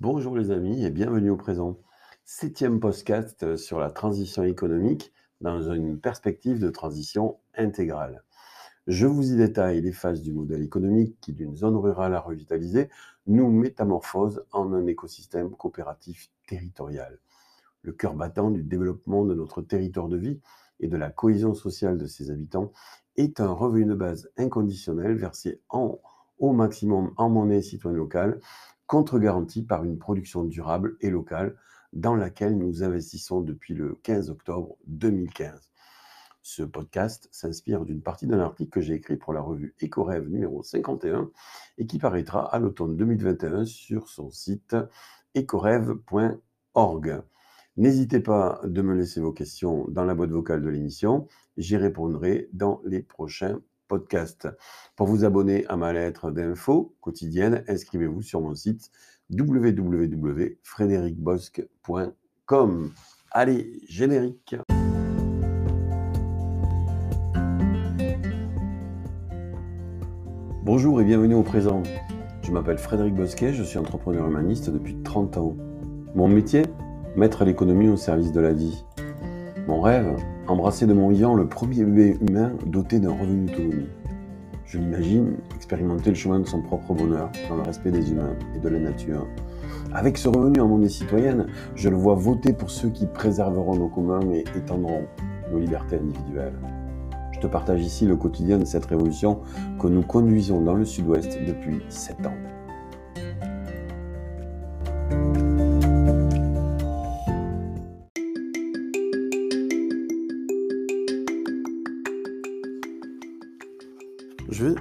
Bonjour les amis et bienvenue au présent. Septième podcast sur la transition économique dans une perspective de transition intégrale. Je vous y détaille les phases du modèle économique qui, d'une zone rurale à revitaliser, nous métamorphose en un écosystème coopératif territorial. Le cœur battant du développement de notre territoire de vie et de la cohésion sociale de ses habitants est un revenu de base inconditionnel versé au maximum en monnaie citoyenne locale contre-garantie par une production durable et locale dans laquelle nous investissons depuis le 15 octobre 2015. Ce podcast s'inspire d'une partie d'un article que j'ai écrit pour la revue EcoRêve numéro 51 et qui paraîtra à l'automne 2021 sur son site ecorêve.org. N'hésitez pas de me laisser vos questions dans la boîte vocale de l'émission. J'y répondrai dans les prochains podcast. Pour vous abonner à ma lettre d'info quotidienne, inscrivez-vous sur mon site www.frédéricbosque.com. Allez, générique. Bonjour et bienvenue au présent. Je m'appelle Frédéric Bosquet, je suis entrepreneur humaniste depuis 30 ans. Mon métier Mettre l'économie au service de la vie. Mon rêve embrasser de mon vivant le premier bébé humain doté d'un revenu d'autonomie. Je l'imagine expérimenter le chemin de son propre bonheur dans le respect des humains et de la nature. Avec ce revenu en monnaie citoyenne, je le vois voter pour ceux qui préserveront nos communs et étendront nos libertés individuelles. Je te partage ici le quotidien de cette révolution que nous conduisons dans le sud-ouest depuis sept ans.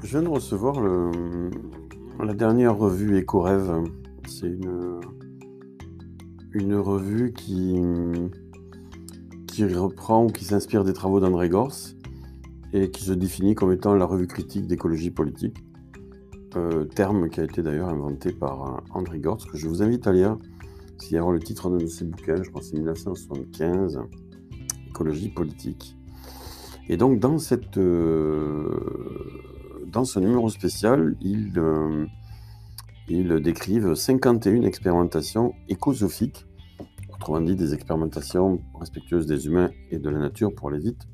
Je, viens de recevoir la dernière revue Éco-Rêve. C'est une, une revue qui, qui reprend ou qui s'inspire des travaux d'André Gors et qui se définit comme étant la revue critique d'écologie politique. Euh, terme qui a été d'ailleurs inventé par euh, André Gors, que je vous invite à lire. Y a le titre de ses bouquins, je crois c'est 1975, Écologie politique. Et donc dans cette, euh, dans ce numéro spécial, ils, euh, décrivent 51 expérimentations écosophiques, autrement dit des expérimentations respectueuses des humains et de la nature pour les vite.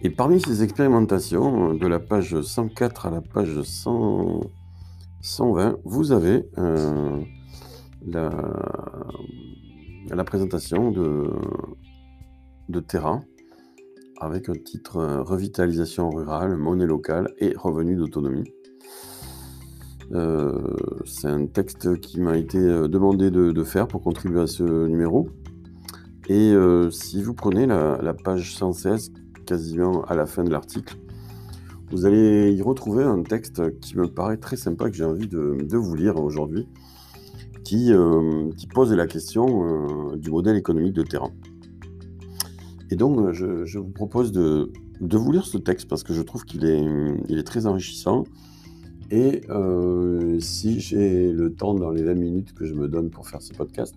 Et parmi ces expérimentations, de la page 104 à la page 120, vous avez euh, la, la, présentation de, de Terra, avec un titre euh, Revitalisation rurale, monnaie locale et revenus d'autonomie. Euh, c'est un texte qui m'a été euh, demandé de, faire pour contribuer à ce numéro. Et si vous prenez la, page 116, quasiment à la fin de l'article, vous allez y retrouver un texte qui me paraît très sympa, que j'ai envie de, vous lire aujourd'hui, qui, pose la question du modèle économique de terrain. Et donc, euh, je, vous propose de, vous lire ce texte parce que je trouve qu'il est, très enrichissant. Et euh, si j'ai le temps dans les 20 minutes que je me donne pour faire ce podcast,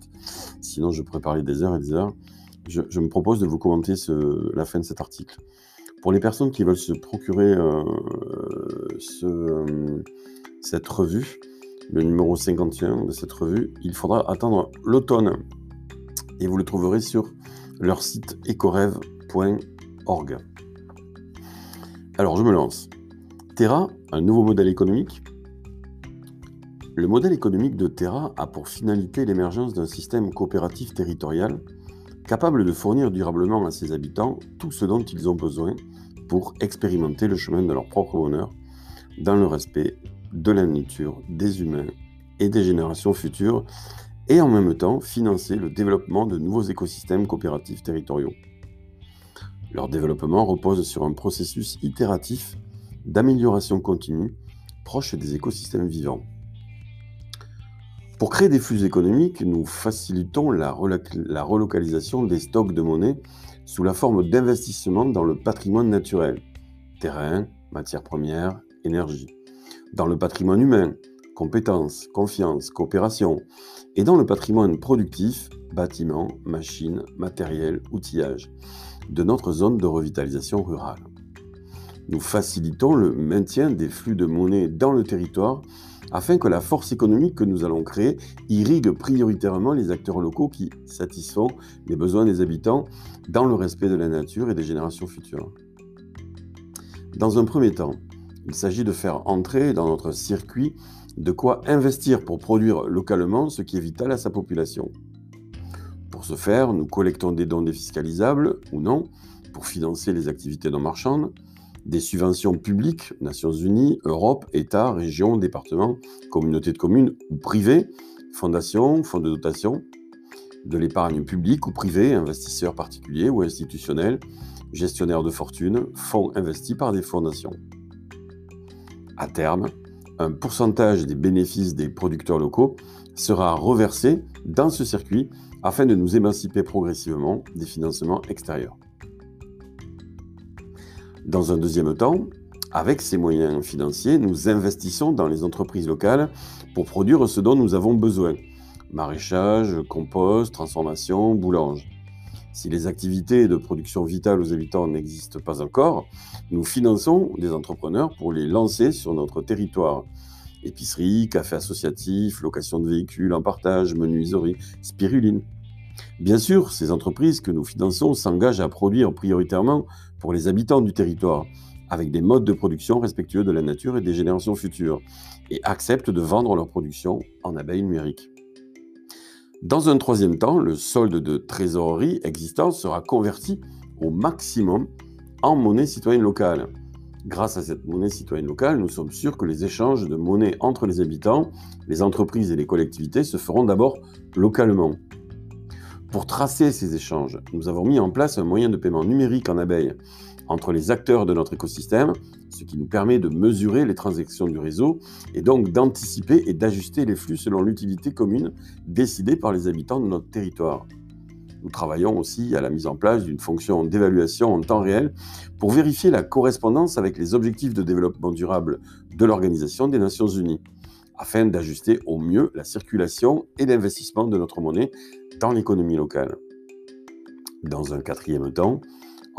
sinon je pourrais parler des heures et des heures, je, me propose de vous commenter la fin de cet article. Pour les personnes qui veulent se procurer euh, ce, cette revue, le numéro 51 de cette revue, il faudra attendre l'automne. Et vous le trouverez sur leur site ecorêve.org. Alors je me lance. Terra, un nouveau modèle économique. Le modèle économique de Terra a pour finalité l'émergence d'un système coopératif territorial capable de fournir durablement à ses habitants tout ce dont ils ont besoin pour expérimenter le chemin de leur propre bonheur dans le respect de la nature, des humains et des générations futures et en même temps financer le développement de nouveaux écosystèmes coopératifs territoriaux. Leur développement repose sur un processus itératif d'amélioration continue proche des écosystèmes vivants. Pour créer des flux économiques, nous facilitons la, relocalisation des stocks de monnaie sous la forme d'investissements dans le patrimoine naturel, terrain, matières premières, énergie, dans le patrimoine humain, compétences, confiance, coopération, et dans le patrimoine productif, bâtiments, machines, matériel, outillage, de notre zone de revitalisation rurale. Nous facilitons le maintien des flux de monnaie dans le territoire afin que la force économique que nous allons créer irrigue prioritairement les acteurs locaux qui satisfont les besoins des habitants dans le respect de la nature et des générations futures. Dans un premier temps, il s'agit de faire entrer dans notre circuit de quoi investir pour produire localement ce qui est vital à sa population. Pour ce faire, nous collectons des dons défiscalisables ou non pour financer les activités non marchandes, des subventions publiques, Nations Unies, Europe, États, régions, départements, communautés de communes ou privées, fondations, fonds de dotation, de l'épargne publique ou privée, investisseurs particuliers ou institutionnels, gestionnaires de fortune, fonds investis par des fondations. À terme, un pourcentage des bénéfices des producteurs locaux sera reversé dans ce circuit afin de nous émanciper progressivement des financements extérieurs. Dans un deuxième temps, avec ces moyens financiers, nous investissons dans les entreprises locales pour produire ce dont nous avons besoin. Maraîchage, compost, transformation, boulange. Si les activités de production vitale aux habitants n'existent pas encore, nous finançons des entrepreneurs pour les lancer sur notre territoire. Épicerie, café associatif, location de véhicules en partage, menuiserie, spiruline. Bien sûr, ces entreprises que nous finançons s'engagent à produire prioritairement pour les habitants du territoire, avec des modes de production respectueux de la nature et des générations futures, et acceptent de vendre leur production en abeilles numériques. Dans un troisième temps, le solde de trésorerie existant sera converti au maximum en monnaie citoyenne locale. Grâce à cette monnaie citoyenne locale, nous sommes sûrs que les échanges de monnaie entre les habitants, les entreprises et les collectivités se feront d'abord localement. Pour tracer ces échanges, nous avons mis en place un moyen de paiement numérique en abeille entre les acteurs de notre écosystème, ce qui nous permet de mesurer les transactions du réseau et donc d'anticiper et d'ajuster les flux selon l'utilité commune décidée par les habitants de notre territoire. Nous travaillons aussi à la mise en place d'une fonction d'évaluation en temps réel pour vérifier la correspondance avec les objectifs de développement durable de l'Organisation des Nations Unies afin d'ajuster au mieux la circulation et l'investissement de notre monnaie dans l'économie locale. Dans un quatrième temps,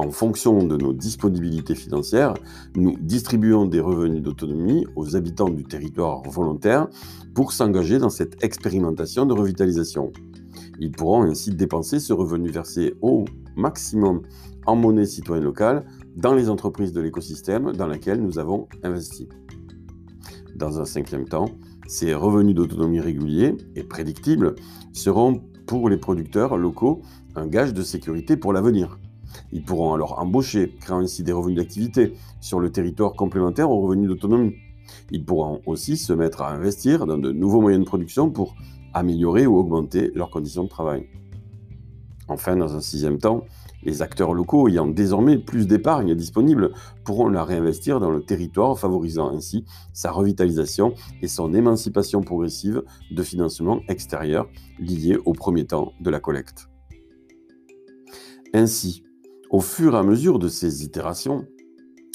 en fonction de nos disponibilités financières, nous distribuons des revenus d'autonomie aux habitants du territoire volontaire pour s'engager dans cette expérimentation de revitalisation. Ils pourront ainsi dépenser ce revenu versé au maximum en monnaie citoyenne locale dans les entreprises de l'écosystème dans lesquelles nous avons investi. Dans un cinquième temps, ces revenus d'autonomie réguliers et prédictibles seront pour les producteurs locaux un gage de sécurité pour l'avenir. Ils pourront alors embaucher, créant ainsi des revenus d'activité sur le territoire complémentaire aux revenus d'autonomie. Ils pourront aussi se mettre à investir dans de nouveaux moyens de production pour améliorer ou augmenter leurs conditions de travail. Enfin, dans un sixième temps, les acteurs locaux ayant désormais plus d'épargne disponible pourront la réinvestir dans le territoire, favorisant ainsi sa revitalisation et son émancipation progressive de financement extérieur liés au premier temps de la collecte. Ainsi, au fur et à mesure de ces itérations,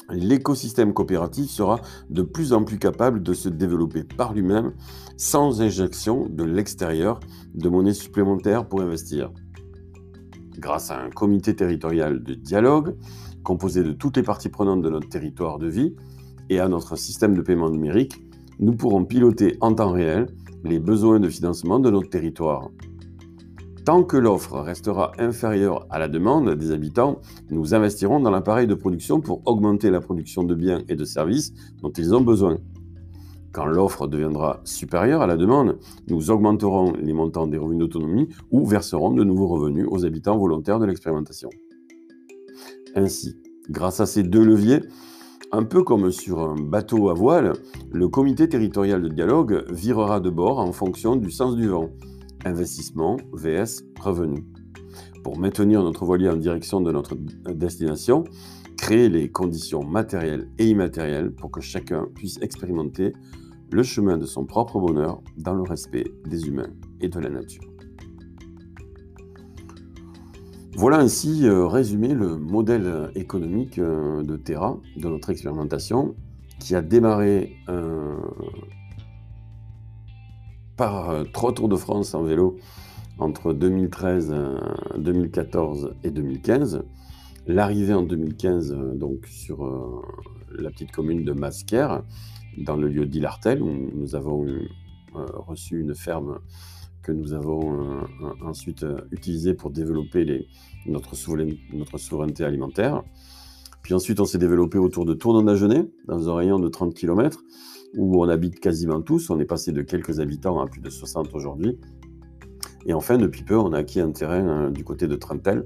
l'écosystème coopératif sera de plus en plus capable de se développer par lui-même sans injection de l'extérieur de monnaie supplémentaire pour investir grâce à un comité territorial de dialogue composé de toutes les parties prenantes de notre territoire de vie et à notre système de paiement numérique, nous pourrons piloter en temps réel les besoins de financement de notre territoire. Tant que l'offre restera inférieure à la demande des habitants, nous investirons dans l'appareil de production pour augmenter la production de biens et de services dont ils ont besoin. Quand l'offre deviendra supérieure à la demande, nous augmenterons les montants des revenus d'autonomie ou verserons de nouveaux revenus aux habitants volontaires de l'expérimentation. Ainsi, grâce à ces deux leviers, un peu comme sur un bateau à voile, le comité territorial de dialogue virera de bord en fonction du sens du vent. Investissement vs revenu. Pour maintenir notre voilier en direction de notre destination, créer les conditions matérielles et immatérielles pour que chacun puisse expérimenter le chemin de son propre bonheur dans le respect des humains et de la nature. Voilà ainsi euh, résumé le modèle économique euh, de Terra, de notre expérimentation, qui a démarré euh, par trois Tours de France en vélo entre 2013, 2014 et 2015. L'arrivée en 2015 donc sur la petite commune de Masquer dans le lieu d'Ilartel, où nous avons reçu une ferme que nous avons ensuite utilisée pour développer notre, notre souveraineté alimentaire. Puis ensuite, on s'est développé autour de Tournon-d'Agenais, dans un rayon de 30 km, où on habite quasiment tous. On est passé de quelques habitants à plus de 60 aujourd'hui. Et enfin, depuis peu, on a acquis un terrain euh, du côté de Trentel,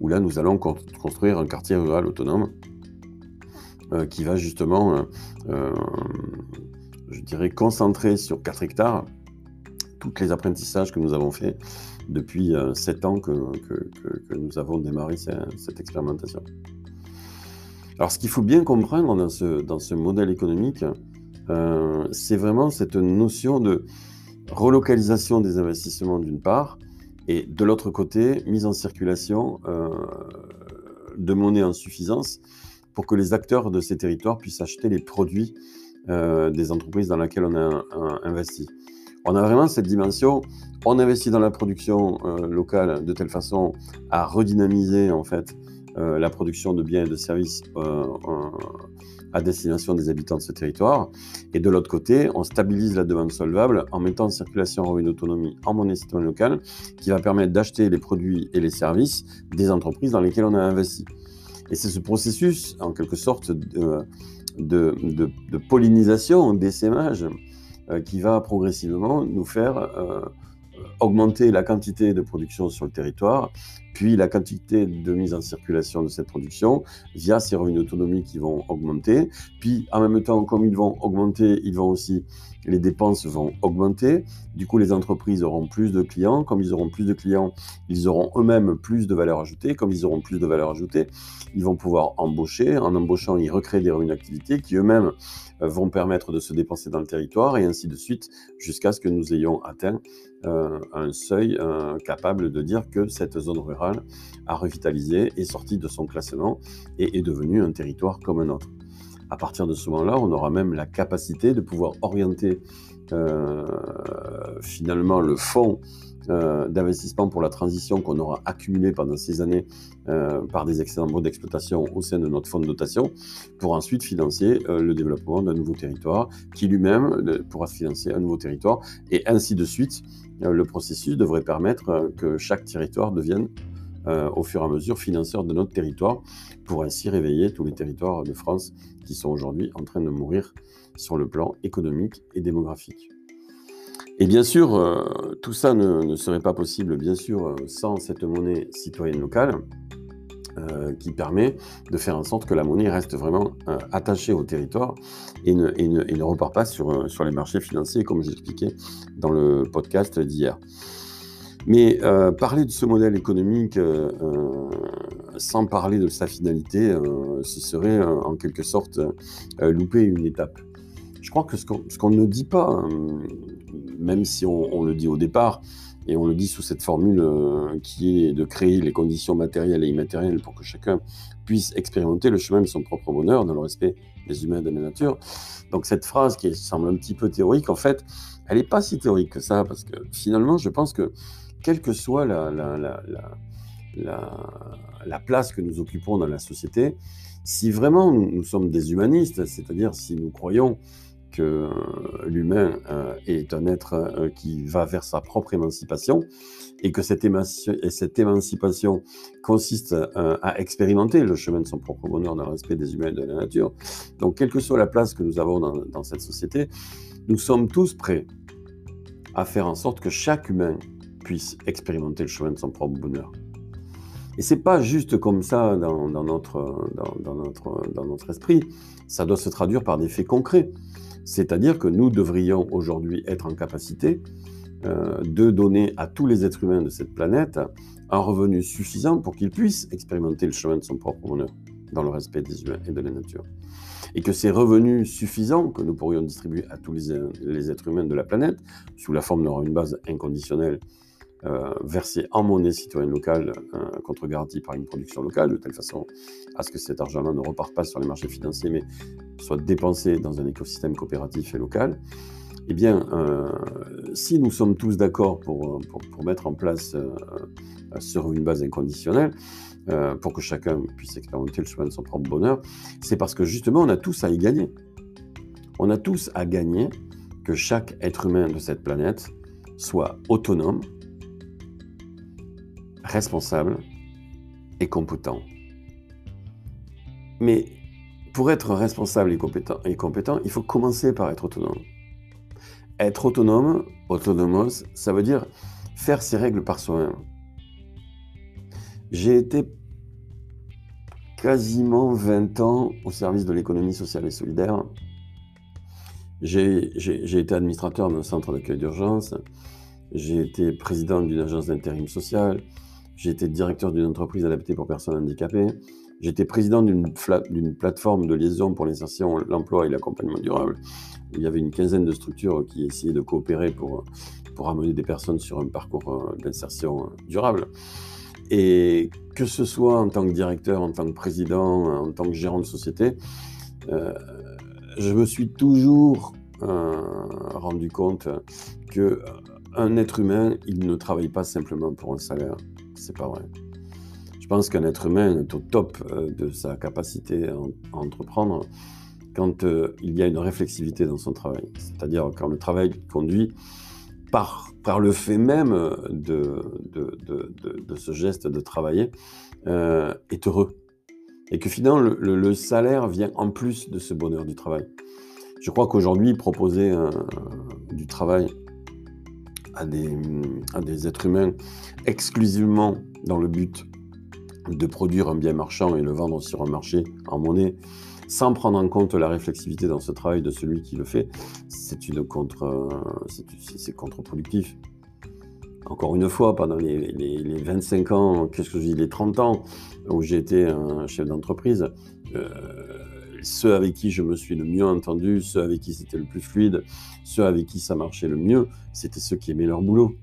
où là, nous allons construire un quartier rural autonome euh, qui va justement, euh, je dirais, concentrer sur 4 hectares tous les apprentissages que nous avons faits depuis 7 ans que, nous avons démarré cette expérimentation. Alors, ce qu'il faut bien comprendre dans ce, dans ce modèle économique, euh, c'est vraiment cette notion de relocalisation des investissements d'une part, et de l'autre côté, mise en circulation euh, de monnaie en suffisance pour que les acteurs de ces territoires puissent acheter les produits euh, des entreprises dans lesquelles on a investi. On a vraiment cette dimension, on investit dans la production locale de telle façon à redynamiser en fait euh, la production de biens et de services euh, à destination des habitants de ce territoire. Et de l'autre côté, on stabilise la demande solvable en mettant en circulation une autonomie en monnaie citoyenne locale qui va permettre d'acheter les produits et les services des entreprises dans lesquelles on a investi. Et c'est ce processus, en quelque sorte, de, pollinisation, d'essaimage, euh, qui va progressivement nous faire augmenter la quantité de production sur le territoire, puis la quantité de mise en circulation de cette production via ces revenus d'autonomie qui vont augmenter. Puis en même temps, comme ils vont augmenter, ils vont aussi, les dépenses vont augmenter. Du coup, les entreprises auront plus de clients. Comme ils auront plus de clients, ils auront eux-mêmes plus de valeur ajoutée. Comme ils auront plus de valeur ajoutée, ils vont pouvoir embaucher. En embauchant, ils recréent des revenus d'activité qui eux-mêmes euh, vont permettre de se dépenser dans le territoire et ainsi de suite jusqu'à ce que nous ayons atteint euh, un seuil euh, capable de dire que cette zone rurale a revitalisé, est sortie de son classement et est devenue un territoire comme un autre. À partir de ce moment-là, on aura même la capacité de pouvoir orienter finalement le fonds euh, d'investissement pour la transition qu'on aura accumulé pendant ces années euh, par des modes d'exploitation au sein de notre fonds de dotation, pour ensuite financer euh, le développement d'un nouveau territoire, qui lui-même pourra financer un nouveau territoire, et ainsi de suite. le processus devrait permettre que chaque territoire devienne au fur et à mesure financeur de notre territoire, pour ainsi réveiller tous les territoires de France qui sont aujourd'hui en train de mourir sur le plan économique et démographique. Et bien sûr, euh, tout ça ne, serait pas possible, bien sûr, euh, sans cette monnaie citoyenne locale euh, qui permet de faire en sorte que la monnaie reste vraiment attachée au territoire et ne, ne, repart pas sur, sur les marchés financiers, comme j'expliquais dans le podcast d'hier. Mais parler de ce modèle économique sans parler de sa finalité, ce serait en quelque sorte louper une étape. Je crois que ce qu'on ne dit pas même si on, le dit au départ, et on le dit sous cette formule euh, qui est de créer les conditions matérielles et immatérielles pour que chacun puisse expérimenter le chemin de son propre bonheur dans le respect des humains et de la nature. Donc cette phrase qui semble un petit peu théorique, en fait, elle n'est pas si théorique que ça, parce que finalement, je pense que quelle que soit la, la, la, place que nous occupons dans la société, si vraiment nous sommes des humanistes, c'est-à-dire si nous croyons que euh, l'humain euh, est un être euh, qui va vers sa propre émancipation et que cette, émancipation consiste à expérimenter le chemin de son propre bonheur dans le respect des humains et de la nature. Donc, quelle que soit la place que nous avons dans, cette société, nous sommes tous prêts à faire en sorte que chaque humain puisse expérimenter le chemin de son propre bonheur. Et c'est pas juste comme ça dans, notre, dans, notre, dans notre esprit, ça doit se traduire par des faits concrets. C'est-à-dire que nous devrions aujourd'hui être en capacité euh, de donner à tous les êtres humains de cette planète un revenu suffisant pour qu'ils puissent expérimenter le chemin de son propre bonheur dans le respect des humains et de la nature. Et que ces revenus suffisants que nous pourrions distribuer à tous les, êtres humains de la planète, sous la forme d'une base inconditionnelle euh, versée en monnaie citoyenne locale, euh, contre-garantie par une production locale, de telle façon à ce que cet argent-là ne reparte pas sur les marchés financiers, mais soit dépensé dans un écosystème coopératif et local, eh bien, euh, si nous sommes tous d'accord pour, mettre en place sur une base inconditionnelle, pour que chacun puisse expérimenter le chemin de son propre bonheur, c'est parce que justement, on a tous à y gagner. On a tous à gagner que chaque être humain de cette planète soit autonome, responsable et compétent. Mais pour être responsable et compétent, il faut commencer par être autonome. Être autonome, autonomos, ça veut dire faire ses règles par soi-même. J'ai été quasiment 20 ans au service de l'économie sociale et solidaire. J'ai été administrateur d'un centre d'accueil d'urgence. J'ai été président d'une agence d'intérim social. Été directeur d'une entreprise adaptée pour personnes handicapées. J'étais président d'une plateforme de liaison pour l'insertion, l'emploi et l'accompagnement durable. Il y avait une quinzaine de structures qui essayaient de coopérer pour, pour amener des personnes sur un parcours euh, d'insertion euh, durable. Et que ce soit en tant que directeur, en tant que président, en tant que gérant de société, euh, je me suis toujours rendu compte que un être humain, il ne travaille pas simplement pour un salaire. C'est pas vrai. Je pense qu'un être humain est au top euh, de sa capacité à, entreprendre quand euh, il y a une réflexivité dans son travail. C'est-à-dire quand le travail conduit par, le fait même de, de, ce geste de travailler euh, est heureux. Et que finalement, le, salaire vient en plus de ce bonheur du travail. Je crois qu'aujourd'hui, proposer du travail à des, êtres humains exclusivement dans le but de produire un bien marchand et le vendre sur un marché en monnaie, sans prendre en compte la réflexivité dans ce travail de celui qui le fait, c'est contre-productif. Encore une fois, pendant les, les, 25 ans, qu'est-ce que je dis, les 30 ans où j'ai été un chef d'entreprise, euh, ceux avec qui je me suis le mieux entendu, ceux avec qui c'était le plus fluide, ceux avec qui ça marchait le mieux, c'était ceux qui aimaient leur boulot.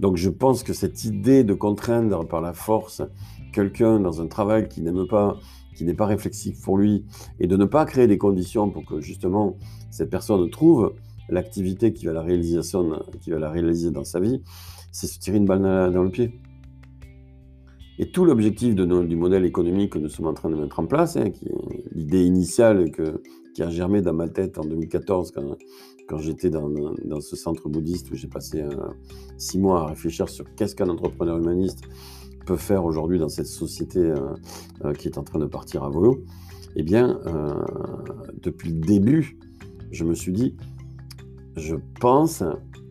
Donc je pense que cette idée de contraindre par la force quelqu'un dans un travail qui n'aime pas, qui n'est pas réflexif pour lui, et de ne pas créer des conditions pour que justement cette personne trouve l'activité qui va la qui va la réaliser dans sa vie, c'est se tirer une balle dans le pied. Et tout l'objectif du modèle économique que nous sommes en train de mettre en place, hein, l'idée initiale qui a germé dans ma tête en 2014 quand, j'étais dans, dans, ce centre bouddhiste où j'ai passé euh, six mois à réfléchir sur qu'est-ce qu'un entrepreneur humaniste peut faire aujourd'hui dans cette société euh, euh, qui est en train de partir à volo, eh bien, depuis le début, je me suis dit, je pense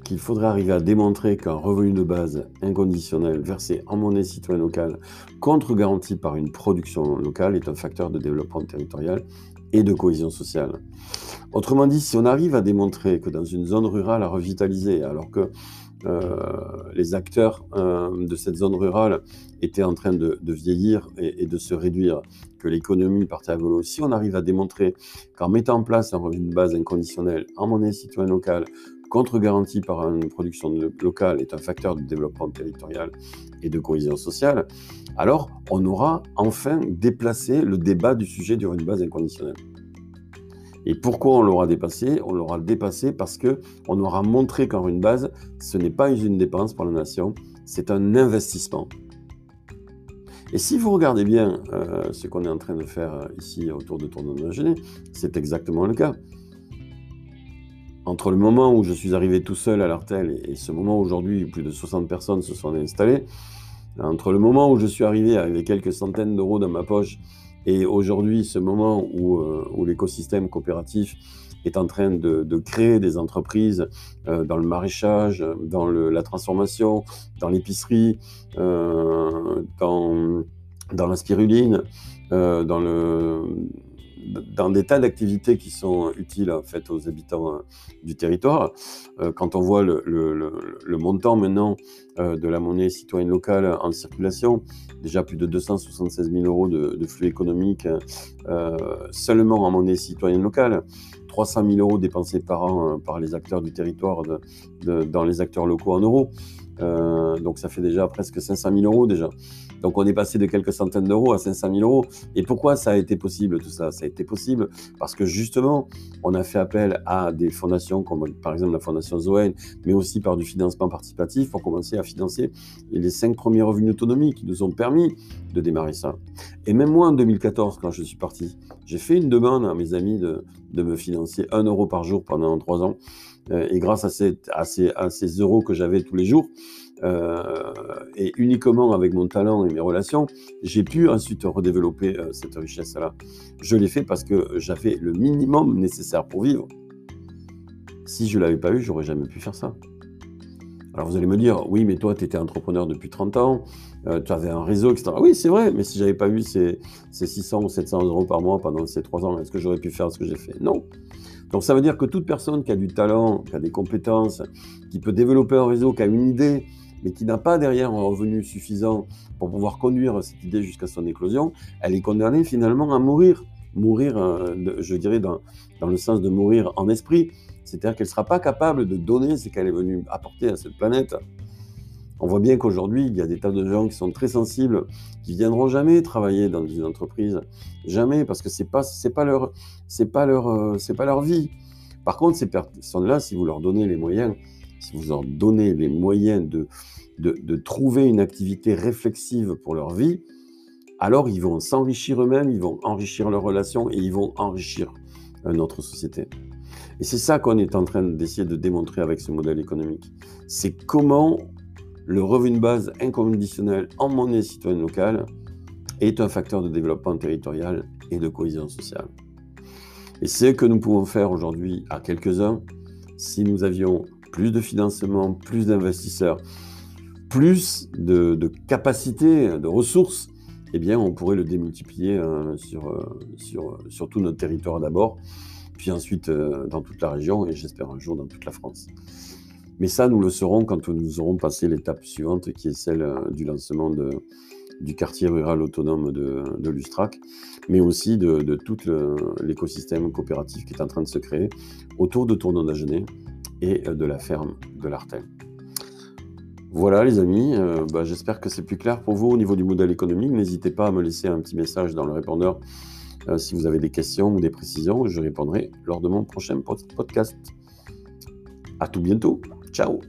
qu'il faudrait arriver à démontrer qu'un revenu de base inconditionnel versé en monnaie citoyenne locale, contre-garanti par une production locale, est un facteur de développement territorial et de cohésion sociale. Autrement dit, si on arrive à démontrer que dans une zone rurale à revitaliser, alors que euh, les acteurs euh, de cette zone rurale étaient en train de, vieillir et, de se réduire, que l'économie partait à volo. Si on arrive à démontrer qu'en mettant en place un revenu de base inconditionnel en monnaie citoyenne locale, contre-garantie par une production locale, est un facteur de développement territorial et de cohésion sociale, alors on aura enfin déplacé le débat du sujet du revenu de base inconditionnel. Et pourquoi on l'aura dépassé? On l'aura dépassé parce que on aura montré qu'en une base, ce n'est pas une dépense pour la nation, c'est un investissement. Et si vous regardez bien euh, ce qu'on est en train de faire euh, ici autour de Tournoi de c'est exactement le cas. Entre le moment où je suis arrivé tout seul à l'Artel et ce moment où aujourd'hui plus de 60 personnes se sont installées, entre le moment où je suis arrivé avec quelques centaines d'euros dans ma poche et aujourd'hui, ce moment où, euh, l'écosystème coopératif est en train de, créer des entreprises euh, dans le maraîchage, dans la transformation, dans l'épicerie, euh, dans, la spiruline, dans le dans des tas d'activités qui sont utiles en fait aux habitants euh, du territoire. Euh, quand on voit le, montant maintenant euh, de la monnaie citoyenne locale en circulation, déjà plus de 276 000 euros de, flux économiques seulement en monnaie citoyenne locale. 300 000 euros dépensés par an par les acteurs du territoire dans les acteurs locaux en euros. donc ça fait déjà presque 500 000 euros déjà. Donc on est passé de quelques centaines d'euros à 500 000 euros. Et pourquoi ça a été possible tout ça? Ça a été possible parce que justement, on a fait appel à des fondations comme par exemple la fondation Zoen, mais aussi par du financement participatif pour commencer à financer les cinq premiers revenus autonomie qui nous ont permis de démarrer ça. Et même moi en 2014, quand je suis parti, j'ai fait une demande à mes amis de, me financer 1 euro par jour pendant trois ans. Euh, et grâce à ces, à ces euros que j'avais tous les jours, et uniquement avec mon talent et mes relations, j'ai pu ensuite redévelopper euh, cette richesse-là. Je l'ai fait parce que j'avais le minimum nécessaire pour vivre. Si je ne l'avais pas eu, j'aurais jamais pu faire ça. Alors vous allez me dire, oui, mais toi, tu étais entrepreneur depuis 30 ans, euh, tu avais un réseau, etc. Oui, c'est vrai, mais si j'avais pas eu ces, ces, 600 ou 700 euros par mois pendant ces 3 ans, est-ce que j'aurais pu faire ce que j'ai fait? Non. Donc ça veut dire que toute personne qui a du talent, qui a des compétences, qui peut développer un réseau, qui a une idée, mais qui n'a pas derrière un revenu suffisant pour pouvoir conduire cette idée jusqu'à son éclosion, elle est condamnée finalement à mourir. Mourir, euh, je dirais, dans, le sens de mourir en esprit. C'est-à-dire qu'elle ne sera pas capable de donner ce qu'elle est venue apporter à cette planète. On voit bien qu'aujourd'hui, il y a des tas de gens qui sont très sensibles, qui viendront jamais travailler dans une entreprise, jamais, parce que c'est pas c'est pas pas euh, c'est pas leur vie. Par contre, ces personnes-là, si vous leur donnez les moyens si vous leur donnez les moyens de, de, trouver une activité réflexive pour leur vie, alors ils vont s'enrichir eux-mêmes, ils vont enrichir leurs relations et ils vont enrichir notre société. Et c'est ça qu'on est en train d'essayer de démontrer avec ce modèle économique. C'est comment le revenu de base inconditionnel en monnaie citoyenne locale est un facteur de développement territorial et de cohésion sociale. Et c'est ce que nous pouvons faire aujourd'hui à quelques-uns si nous avions plus de financement, plus d'investisseurs, plus de, capacités, de ressources, eh bien, on pourrait le démultiplier euh, sur, euh, sur, tout notre territoire d'abord, puis ensuite euh, dans toute la région et j'espère un jour dans toute la France. Mais ça, nous le saurons quand nous aurons passé l'étape suivante, qui est celle du lancement du quartier rural autonome de, de Lustrac, mais aussi de, de tout l'écosystème coopératif qui est en train de se créer autour de Tournon d'Agenais et euh, de la ferme de l'Artel. Voilà les amis, euh, bah, j'espère que c'est plus clair pour vous au niveau du modèle économique. N'hésitez pas à me laisser un petit message dans le répondeur euh, si vous avez des questions ou des précisions. Je répondrai lors de mon prochain podcast. À tout bientôt. Ciao